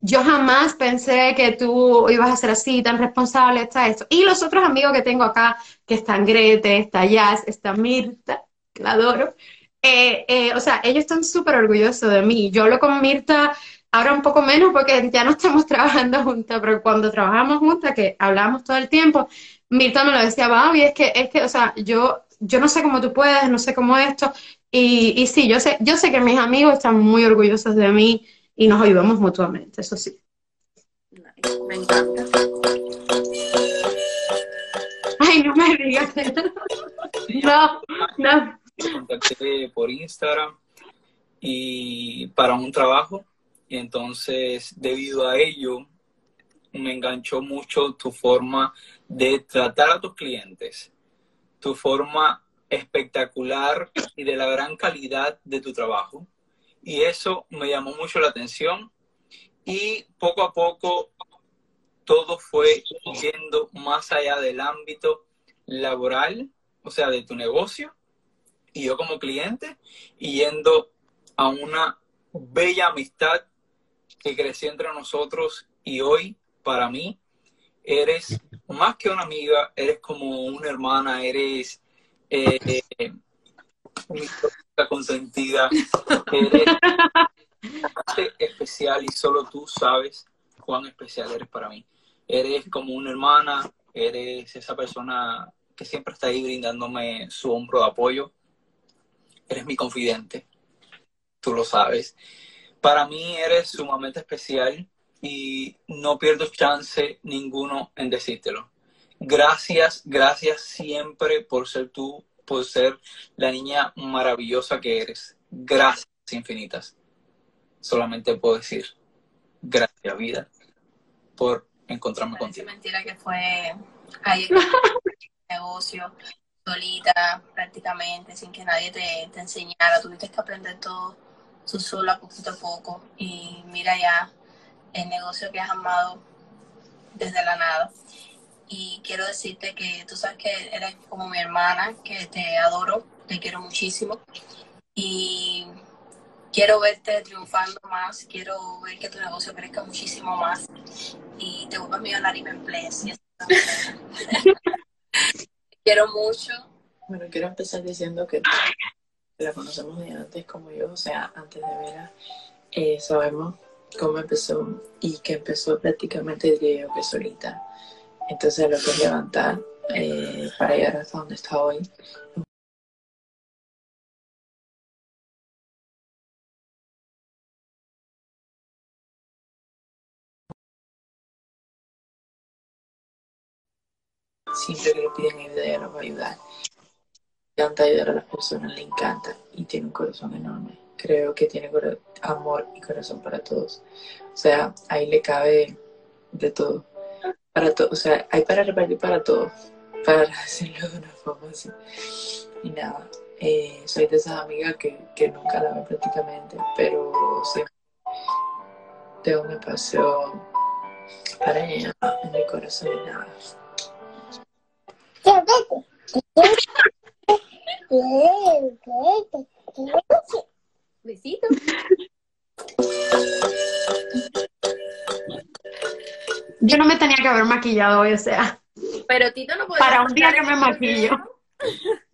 yo jamás pensé que tú ibas a ser así, tan responsable, está esto. Y los otros amigos que tengo acá, que están Grete, está Jazz, está Mirta, que la adoro. Eh, eh, o sea, ellos están súper orgullosos de mí. Yo hablo con Mirta Ahora un poco menos porque ya no estamos [laughs] trabajando juntas, pero cuando trabajamos juntas, que hablábamos todo el tiempo, Mirta me lo decía, Babi, es que, es que, o sea, yo, yo no sé cómo tú puedes, no sé cómo esto. Y, y sí, yo sé, yo sé que mis amigos están muy orgullosos de mí y nos ayudamos mutuamente, eso sí. Me encanta. Ay, no me digas. [laughs] no, no. contacté por Instagram y para un trabajo y entonces, debido a ello, me enganchó mucho tu forma de tratar a tus clientes, tu forma espectacular y de la gran calidad de tu trabajo. Y eso me llamó mucho la atención y poco a poco todo fue yendo más allá del ámbito laboral, o sea, de tu negocio, y yo como cliente, y yendo a una bella amistad que creció entre nosotros y hoy, para mí, eres más que una amiga, eres como una hermana, eres eh, mi consentida, eres [laughs] especial y solo tú sabes cuán especial eres para mí. Eres como una hermana, eres esa persona que siempre está ahí brindándome su hombro de apoyo. Eres mi confidente, tú lo sabes para mí eres sumamente especial y no pierdo chance ninguno en decírtelo. Gracias, gracias siempre por ser tú, por ser la niña maravillosa que eres. Gracias infinitas. Solamente puedo decir gracias, vida, por encontrarme contigo. Es mentira que fue ahí en [laughs] el negocio, solita, prácticamente, sin que nadie te, te enseñara. Tuviste que aprender todo tú sola poquito a poco y mira ya el negocio que has amado desde la nada. Y quiero decirte que tú sabes que eres como mi hermana, que te adoro, te quiero muchísimo y quiero verte triunfando más, quiero ver que tu negocio crezca muchísimo más y te vuelvas millonario y me emplees. [laughs] quiero mucho. Bueno, quiero empezar diciendo que la conocemos de antes como yo, o sea, antes de Vera, eh, sabemos cómo empezó y que empezó prácticamente diría yo que solita. Entonces lo que es levantar eh, para llegar hasta donde está hoy. Siempre que le piden ayuda, ella nos va a ayudar. Le encanta ayudar a las personas, le encanta y tiene un corazón enorme. Creo que tiene amor y corazón para todos. O sea, ahí le cabe de todo. Para todo, o sea, hay para repartir para todos, [laughs] para hacerlo de una forma así. Y nada, eh, soy de esas amigas que, que nunca la ven prácticamente, pero tengo un espacio para ella en mi corazón y nada. Besito. Yo no me tenía que haber maquillado hoy, o sea. Pero Tito no puede. Para un día que me maquillo. [laughs]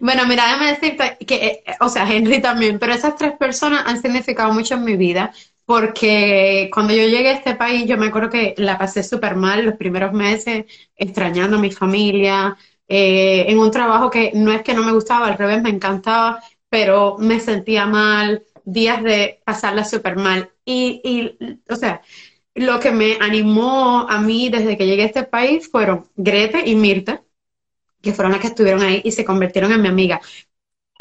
Bueno, mira, déjame decirte que, eh, o sea, Henry también, pero esas tres personas han significado mucho en mi vida porque cuando yo llegué a este país, yo me acuerdo que la pasé súper mal los primeros meses, extrañando a mi familia, eh, en un trabajo que no es que no me gustaba, al revés, me encantaba, pero me sentía mal, días de pasarla súper mal. Y, y, o sea, lo que me animó a mí desde que llegué a este país fueron Grete y Mirta, que fueron las que estuvieron ahí y se convirtieron en mi amiga.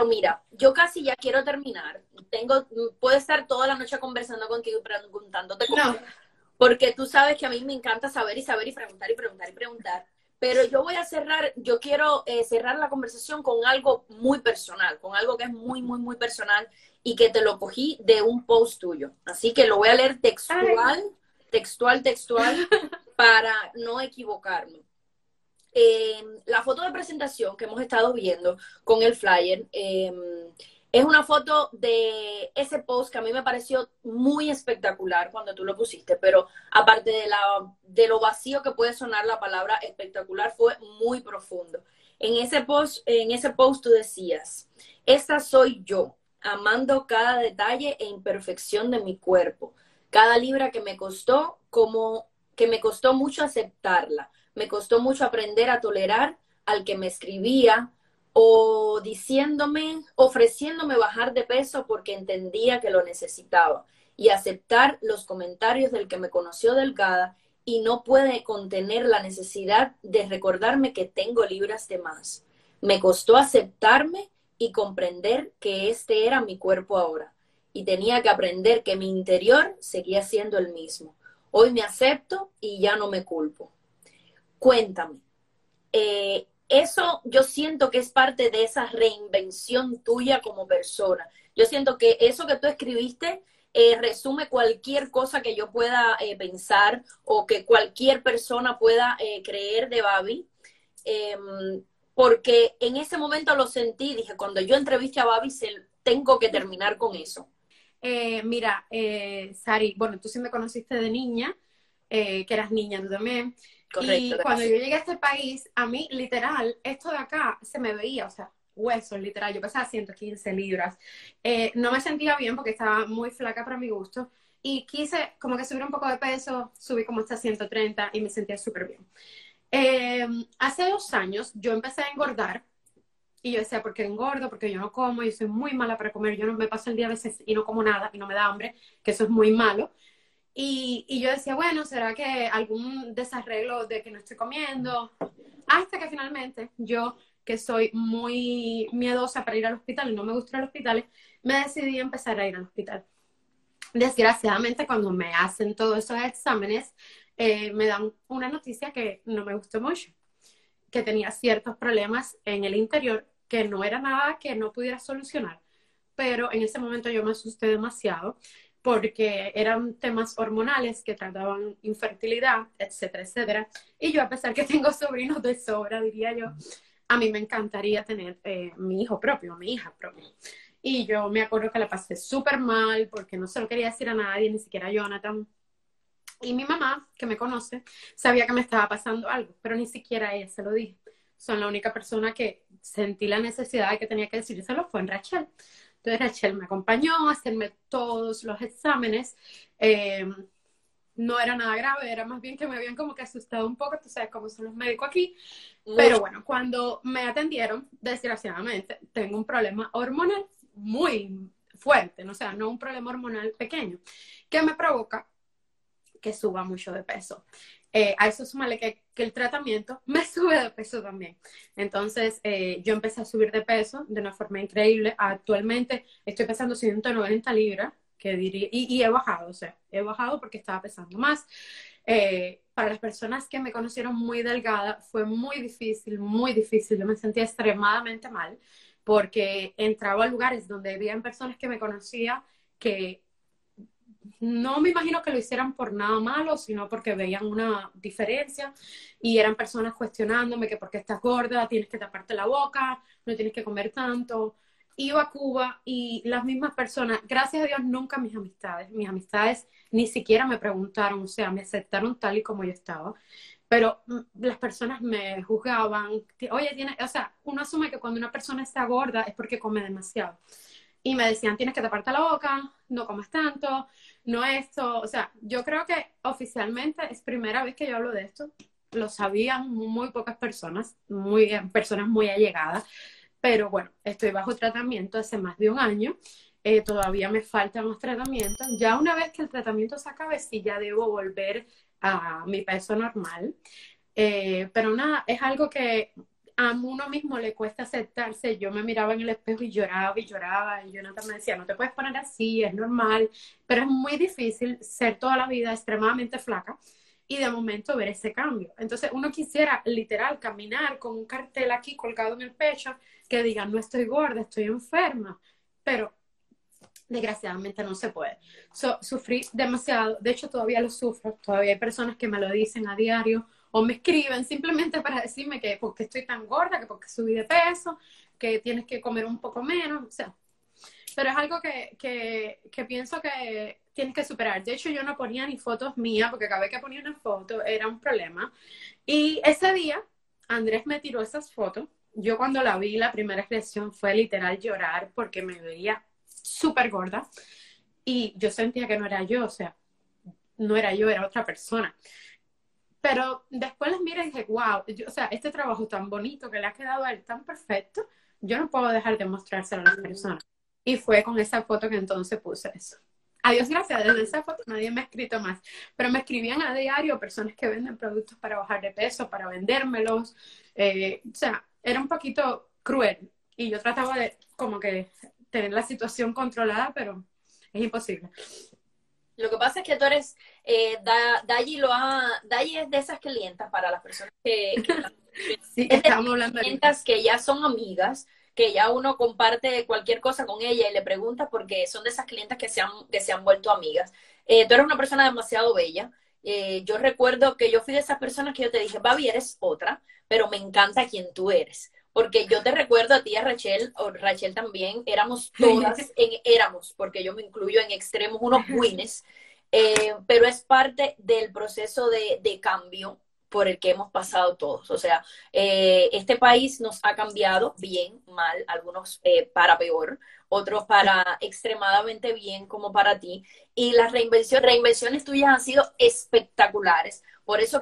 Mira, yo casi ya quiero terminar. Tengo, puedo estar toda la noche conversando contigo y preguntándote cosas. Porque tú sabes que a mí me encanta saber y saber y preguntar y preguntar y preguntar. Pero yo voy a cerrar, yo quiero eh, cerrar la conversación con algo muy personal, con algo que es muy, muy, muy personal y que te lo cogí de un post tuyo. Así que lo voy a leer textual, textual, textual, [laughs] para no equivocarme. Eh, la foto de presentación que hemos estado viendo con el flyer eh, es una foto de ese post que a mí me pareció muy espectacular cuando tú lo pusiste, pero aparte de, la, lo vacío que puede sonar la palabra espectacular, fue muy profundo. En ese post, en ese post tú decías, esta soy yo, amando cada detalle e imperfección de mi cuerpo, cada libra que me costó, como que me costó mucho aceptarla me costó mucho aprender a tolerar al que me escribía o diciéndome, ofreciéndome bajar de peso porque entendía que lo necesitaba y aceptar los comentarios del que me conoció delgada y no puede contener la necesidad de recordarme que tengo libras de más. Me costó aceptarme y comprender que este era mi cuerpo ahora y tenía que aprender que mi interior seguía siendo el mismo. Hoy me acepto y ya no me culpo. Cuéntame, eh, eso yo siento que es parte de esa reinvención tuya como persona. Yo siento que eso que tú escribiste eh, resume cualquier cosa que yo pueda eh, pensar o que cualquier persona pueda creer de Babi. Em, porque en ese momento lo sentí, dije, cuando yo entreviste a Babi, tengo que terminar con eso. mira, Sari, bueno, tú sí me conociste de niña, que eras niña tú también. Y cuando yo llegué a este país, a mí literal, esto de acá se me veía, o sea, huesos, literal. Yo pesaba 115 libras. Eh, no me sentía bien porque estaba muy flaca para mi gusto. Y quise como que subir un poco de peso, subí como hasta 130 y me sentía súper bien. Eh, hace dos años yo empecé a engordar y yo decía, ¿por qué engordo? Porque yo no como, yo soy muy mala para comer, yo no me paso el día a veces y no como nada y no me da hambre, que eso es muy malo. Y, yo decía, bueno, ¿será que algún desarreglo de que no estoy comiendo? Hasta que finalmente yo, que soy muy miedosa para ir al hospital y no me gusta ir al hospital, me decidí empezar a ir al hospital. Desgraciadamente, cuando me hacen todos esos exámenes, eh, me dan una noticia que no me gustó mucho, que tenía ciertos problemas en el interior que no era nada que no pudiera solucionar. Pero en ese momento yo me asusté demasiado porque eran temas hormonales que trataban infertilidad, etcétera, etcétera. Y yo, a pesar que tengo sobrinos de sobra, diría yo, a mí me encantaría tener eh, mi hijo propio, mi hija propia. Y yo me acuerdo que la pasé súper mal porque no se lo quería decir a nadie, ni siquiera a Jonathan. Y mi mamá, que me conoce, sabía que me estaba pasando algo, pero ni siquiera a ella se lo dije. Son la única persona que sentí la necesidad de que tenía que decírselo fue en Rachel. Entonces Rachel me acompañó a hacerme todos los exámenes. Eh, no era nada grave, era más bien que me habían como que asustado un poco, tú sabes cómo son los médicos aquí. Pero bueno, cuando me atendieron, desgraciadamente, tengo un problema hormonal muy fuerte, ¿no? o sea, no un problema hormonal pequeño, que me provoca que suba mucho de peso. Eh, a eso súmale que, que, el tratamiento [laughs] me sube de peso también. Entonces, eh, yo empecé a subir de peso de una forma increíble. Actualmente estoy pesando 190 libras, que diría, y, y he bajado, o sea, he bajado porque estaba pesando más. Eh, para las personas que me conocieron muy delgada, fue muy difícil, muy difícil. Yo me sentía extremadamente mal porque entraba a lugares donde habían personas que me conocía que no me imagino que lo hicieran por nada malo, sino porque veían una diferencia y eran personas cuestionándome que porque estás gorda, tienes que taparte la boca, no tienes que comer tanto. Iba a Cuba y las mismas personas, gracias a Dios, nunca mis amistades, mis amistades ni siquiera me preguntaron, o sea, me aceptaron tal y como yo estaba. Pero mm, las personas me juzgaban, oye, tiene, o sea, uno asume que cuando una persona está gorda es porque come demasiado. Y me decían, tienes que taparte la boca, no comas tanto, no esto. O sea, yo creo que oficialmente es primera vez que yo hablo de esto. Lo sabían muy pocas personas, muy, personas muy allegadas. Pero bueno, estoy bajo tratamiento hace más de un año eh, todavía me faltan los tratamientos. Ya una vez que el tratamiento se acabe, sí ya debo volver a mi peso normal. Eh, pero nada, es algo que a uno mismo le cuesta aceptarse. Yo me miraba en el espejo y lloraba y lloraba. Y Jonathan me decía, no te puedes poner así, es normal. Pero es muy difícil ser toda la vida extremadamente flaca y de momento ver ese cambio. Entonces uno quisiera literal caminar con un cartel aquí colgado en el pecho que diga, no estoy gorda, estoy enferma. Pero desgraciadamente no se puede. sufrí demasiado, de hecho todavía lo sufro, todavía hay personas que me lo dicen a diario o me escriben simplemente para decirme que porque estoy tan gorda, que porque subí de peso, que tienes que comer un poco menos, o sea, pero es algo que, que, que pienso que tienes que superar. De hecho, yo no ponía ni fotos mías, porque cada vez que ponía una foto era un problema. Y ese día, Andrés me tiró esas fotos. Yo cuando la vi, la primera expresión fue literal llorar porque me veía súper gorda y yo sentía que no era yo, o sea, no era yo, era otra persona. Pero después les miré y dije, wow, o sea, este trabajo tan bonito que le ha quedado a él tan perfecto, yo no puedo dejar de mostrárselo a las personas. Y fue con esa foto que entonces puse eso. Adiós, gracias. Desde esa foto nadie me ha escrito más. Pero me escribían a diario personas que venden productos para bajar de peso, para vendérmelos. Eh, o sea, era un poquito cruel. Y yo trataba de como que tener la situación controlada, pero es imposible. Lo que pasa es que tú eres, eh, lo ha, Dayi es de esas clientas para las personas que, [laughs] sí, estamos de clientas que ya son amigas, que ya uno comparte cualquier cosa con ella y le pregunta porque son de esas clientas que se han, que se han vuelto amigas. Eh, tú eres una persona demasiado bella. Eh, yo recuerdo que yo fui de esas personas que yo te dije, Babi, eres otra, pero me encanta quien tú eres porque yo te recuerdo a ti, a Rachel, o Rachel también, éramos [laughs] todas, en, éramos, porque yo me incluyo en extremos, unos [laughs] wins, eh, pero es parte del proceso de, de, cambio por el que hemos pasado todos. O sea, eh, este país nos ha cambiado bien, mal, algunos eh, para peor, otros para extremadamente bien como para ti. Y las reinvenciones, reinvenciones tuyas han sido espectaculares. Por eso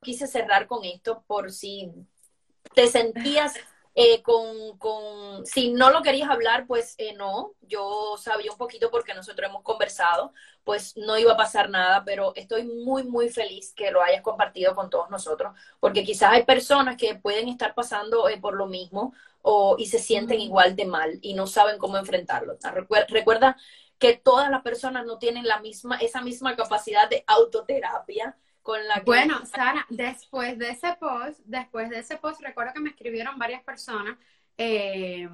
quise cerrar con esto por si te sentías eh, con, con, si no lo querías hablar, pues eh, no, yo sabía un poquito porque nosotros hemos conversado, pues no iba a pasar nada, pero estoy muy, muy feliz que lo hayas compartido con todos nosotros, porque quizás hay personas que pueden estar pasando eh, por lo mismo o, y se sienten igual de mal y no saben cómo enfrentarlo. Recuerda que todas las personas no tienen la misma, esa misma capacidad de autoterapia bueno, Sara, después de ese post, después de ese post, recuerdo que me escribieron varias personas eh,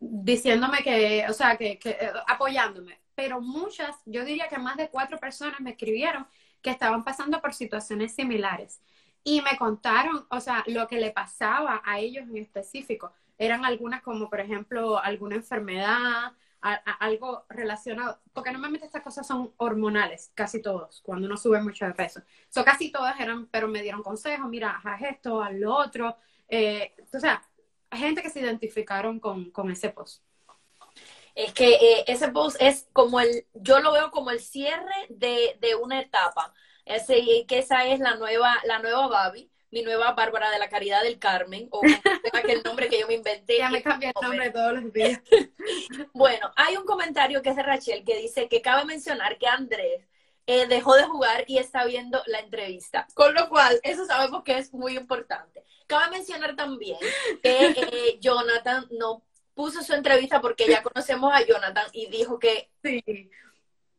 diciéndome que, o sea, que, eh, apoyándome, pero muchas, yo diría que más de cuatro personas me escribieron que estaban pasando por situaciones similares y me contaron, o sea, lo que le pasaba a ellos en específico. Eran algunas como, por ejemplo, alguna enfermedad, algo relacionado, porque normalmente estas cosas son hormonales, casi todos, cuando uno sube mucho de peso. So, casi todas eran, pero me dieron consejos, mira, haz esto, haz lo otro. Eh, o gente que se identificaron con, con ese post. Es que eh, ese post es como el, yo lo veo como el cierre de, de una etapa. Ese, que esa es la nueva, la nueva Babi mi nueva Bárbara de la Caridad del Carmen, o aquel nombre que yo me inventé. Ya me cambié el nombre todos los [laughs] días. bueno, hay un comentario que es de Rachel que dice que cabe mencionar que Andrés eh, dejó de jugar y está viendo la entrevista. Con lo cual, eso sabemos que es muy importante. Cabe mencionar también que eh, Jonathan no puso su entrevista porque ya conocemos a Jonathan y dijo que Sí.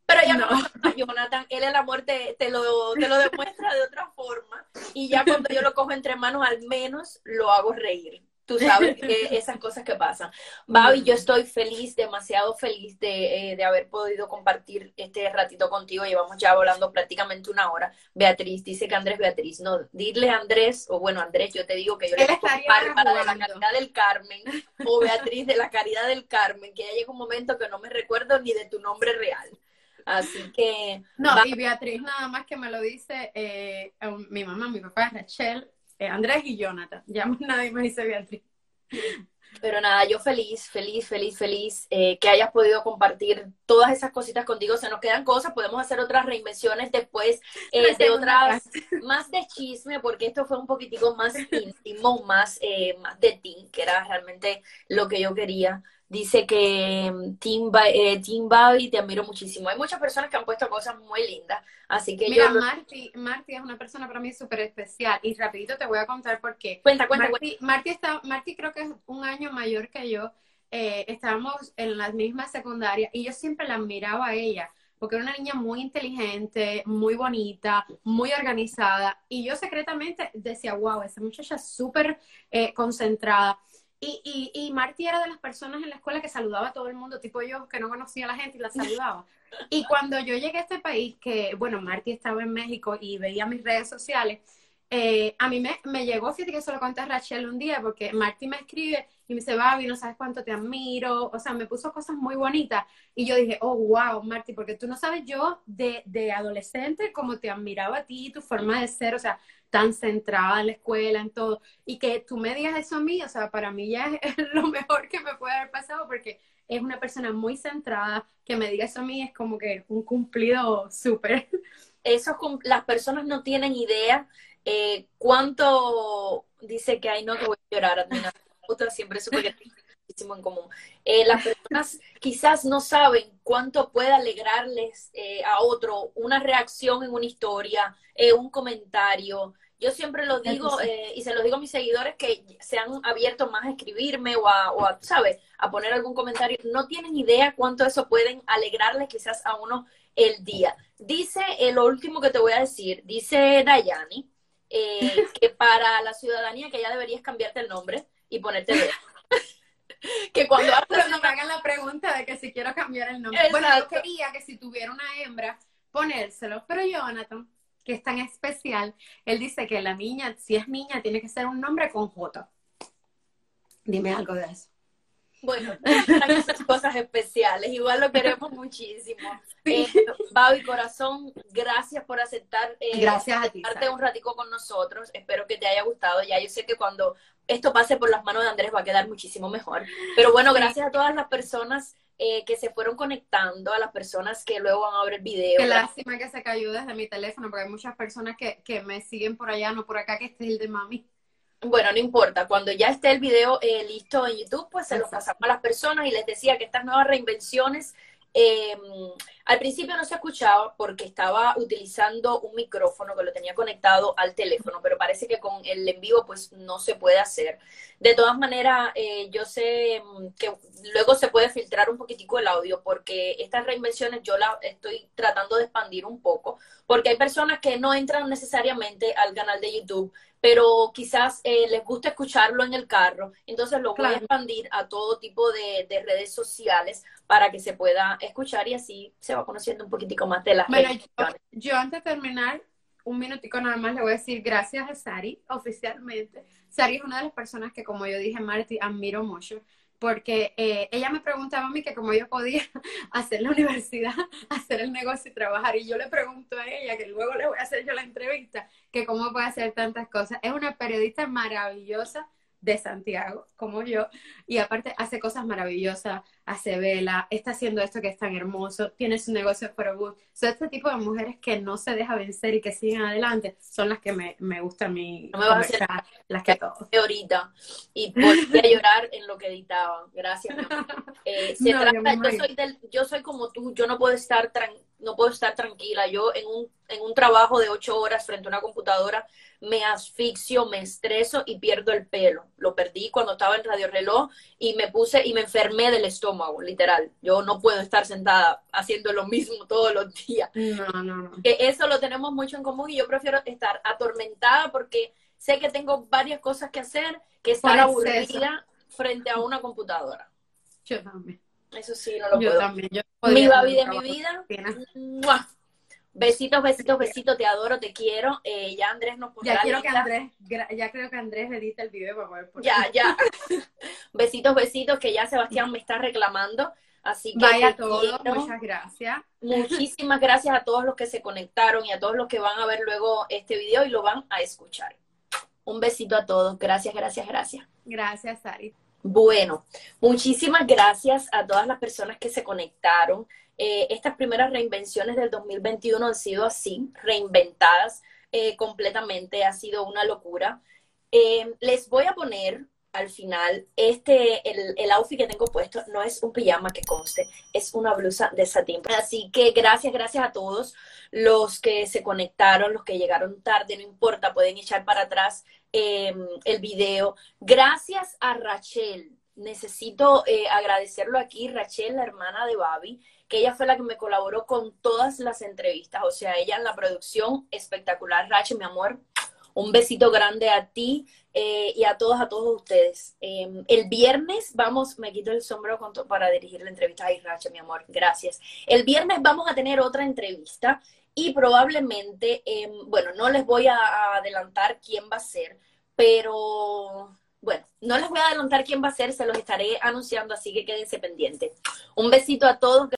Pero ya No. a Jonathan, él el amor te, te lo, te lo demuestra de otra forma. Y ya cuando yo lo cojo entre manos, al menos lo hago reír. Tú sabes que esas cosas que pasan. Babi, yo estoy feliz, demasiado feliz de, eh, de haber podido compartir este ratito contigo. Llevamos ya hablando prácticamente una hora. Beatriz, dice que Andrés Beatriz. No, dile a Andrés, o bueno, Andrés, yo te digo que yo le digo Bárbara de la. Caridad del Carmen o Beatriz de la Caridad del Carmen, que ya llega un momento que no me recuerdo ni de tu nombre real. Así que No, Va- y Beatriz nada más que me lo dice eh, mi mamá, mi papá, Rachel, eh, Andrés y Jonathan. Ya nadie me dice Beatriz. Pero nada, yo feliz, feliz, feliz, feliz eh, que hayas podido compartir todas esas cositas contigo. Se nos quedan cosas, podemos hacer otras reinvenciones después [laughs] eh, de otras, [laughs] más de chisme, porque esto fue un poquitico más íntimo, más, eh, más de ti, que era realmente lo que yo quería. Dice que mm, Ba- eh, Team Babi, te admiro muchísimo. Hay muchas personas que han puesto cosas muy lindas, así que Mira, yo... Marty, Marty es una persona para mí súper especial y rapidito te voy a contar por qué. Cuenta, cuenta, cuenta. Marty, Marty, está, Marty creo que es un año mayor que yo. Eh, estábamos en la misma secundaria y yo siempre la admiraba a ella porque era una niña muy inteligente, muy bonita, muy organizada y yo secretamente decía, wow, esa muchacha es súper eh, concentrada. Y, y, y Marty era de las personas en la escuela que saludaba a todo el mundo, tipo yo, que no conocía a la gente y la saludaba. Y cuando yo llegué a este país, que, bueno, Marty estaba en México y veía mis redes sociales, eh, a mí me, me llegó, fíjate que se lo conté a Rachel un día, porque Marty me escribe y me dice, Babi, no sabes cuánto te admiro, o sea, me puso cosas muy bonitas. Y yo dije, oh, wow, Marty, porque tú no sabes yo de, de adolescente cómo te admiraba a ti, tu forma de ser, o sea, tan centrada en la escuela, en todo. Y que tú me digas eso a mí, o sea, para mí ya es [laughs] lo mejor que me puede haber pasado, porque es una persona muy centrada, que me diga eso a mí es como que un cumplido súper. las personas no tienen idea eh, cuánto dice que ay no que voy a llorar admira otra siempre supe que muchísimo en común Eh, las personas quizás no saben cuánto puede alegrarles eh, a otro una reacción en una historia eh, un comentario yo siempre lo digo y se lo digo a mis seguidores que se han abierto más a escribirme o a, o a, ¿sabes? A poner algún comentario. No tienen idea cuánto eso pueden alegrarle quizás a uno el día. Dice, lo último que te voy a decir, dice Dayani, eh, que para la ciudadanía que ya deberías cambiarte el nombre y ponerte de [laughs] que cuando hablas Cuando me hagan la pregunta de que si quiero cambiar el nombre. Bueno, yo quería que si tuviera una hembra, ponérselo, pero Jonathan, que es tan especial, él dice que la niña, si es niña, tiene que ser un nombre con J. Dime algo de eso. Bueno, [laughs] esas cosas especiales, igual lo queremos muchísimo. Eh, Babi Corazón, gracias por aceptar eh, Gracias a ti. un ratico con nosotros. Espero que te haya gustado. Ya yo sé que cuando esto pase por las manos de Andrés va a quedar muchísimo mejor. Pero bueno, gracias a todas las personas eh, que se fueron conectando, a las personas que luego van a ver el video. Qué lástima que se cayó desde mi teléfono, porque hay muchas personas que, que me siguen por allá, no por acá, que este es el de mami. Bueno, no importa. Cuando ya esté el video eh, listo en YouTube, pues se lo pasamos a las personas y les decía que estas nuevas reinvenciones, eh, al principio no se escuchaba porque estaba utilizando un micrófono que lo tenía conectado al teléfono, pero parece que con el en vivo pues no se puede hacer. De todas maneras, eh, yo sé mm, que luego se puede filtrar un poquitico el audio porque estas reinvenciones yo las estoy tratando de expandir un poco, porque hay personas que no entran necesariamente al canal de YouTube pero quizás eh, les gusta escucharlo en el carro, entonces lo voy a expandir a todo tipo de, de redes sociales para que se pueda escuchar y así se va conociendo un poquitico más de las Bueno, yo, yo antes de terminar, un minutico nada más le voy a decir gracias a Sari, oficialmente. Sari es una de las personas que, como yo dije, Marty, admiro mucho, porque eh, ella me preguntaba a mí que cómo yo podía [laughs] hacer la universidad, [laughs] hacer el negocio y trabajar, y yo le pregunto a ella, que luego le voy a hacer yo la entrevista, que cómo puede hacer tantas cosas. Es una periodista maravillosa de Santiago, como yo, y aparte hace cosas maravillosas, hace vela, está haciendo esto que es tan hermoso, tiene su negocio for good. Son este tipo de mujeres que no se deja vencer y que siguen adelante, son las que me, me gusta a mí No me vas a hacer- las que todo. de ahorita y volví a llorar en lo que editaba. Gracias, mi amor. [laughs] Eh, se No, trata- yo soy del, yo soy como tú, yo no puedo estar tran- no puedo estar tranquila. Yo en un, en un trabajo de ocho horas frente a una computadora me asfixio, me estreso y pierdo el pelo. Lo perdí cuando estaba en Radio Reloj y me puse y me enfermé del estómago, literal. Yo no puedo estar sentada haciendo lo mismo todos los días. No, no, no. Que eso lo tenemos mucho en común y yo prefiero estar atormentada porque sé que tengo varias cosas que hacer que estar aburrida frente a una computadora. Yo también. Eso sí, no lo Yo puedo. también. Yo Mi baby de mi vida. trabajo de oficina. ¡mua! Besitos, besitos, besitos, te adoro, te quiero. Eh, ya Andrés nos pondrá Ya quiero que. Andrés, ya creo que Andrés edita el video para poder poner. Ya, ya. [laughs] [laughs] besitos, besitos, que ya Sebastián me está reclamando. Así que Vaya te todo, quiero. muchas gracias. Muchísimas gracias a todos los que se conectaron y a todos los que van a ver luego este video y lo van a escuchar. Un besito a todos. Gracias, gracias, gracias. Gracias, Sari. Bueno, muchísimas gracias a todas las personas que se conectaron. Eh, estas primeras reinvenciones del 2021 han sido así, reinventadas eh, completamente, ha sido una locura. Eh, les voy a poner al final este, el, el outfit que tengo puesto no es un pijama que conste, es una blusa de satín. Así que gracias, gracias a todos los que se conectaron, los que llegaron tarde, no importa, pueden echar para atrás el video. Gracias a Rachel. Necesito eh, agradecerlo aquí, Rachel, la hermana de Babi, que ella fue la que me colaboró con todas las entrevistas. O sea, ella en la producción espectacular. Rachel, mi amor, un besito grande a ti eh, y a todos, a todos ustedes. Eh, el viernes vamos, me quito el sombrero para dirigir la entrevista. Ay, Rachel, mi amor, gracias. El viernes vamos a tener otra entrevista y probablemente, eh, bueno, no les voy a, a adelantar quién va a ser, pero bueno, no les voy a adelantar quién va a ser, se los estaré anunciando, así que quédense pendientes. Un besito a todos.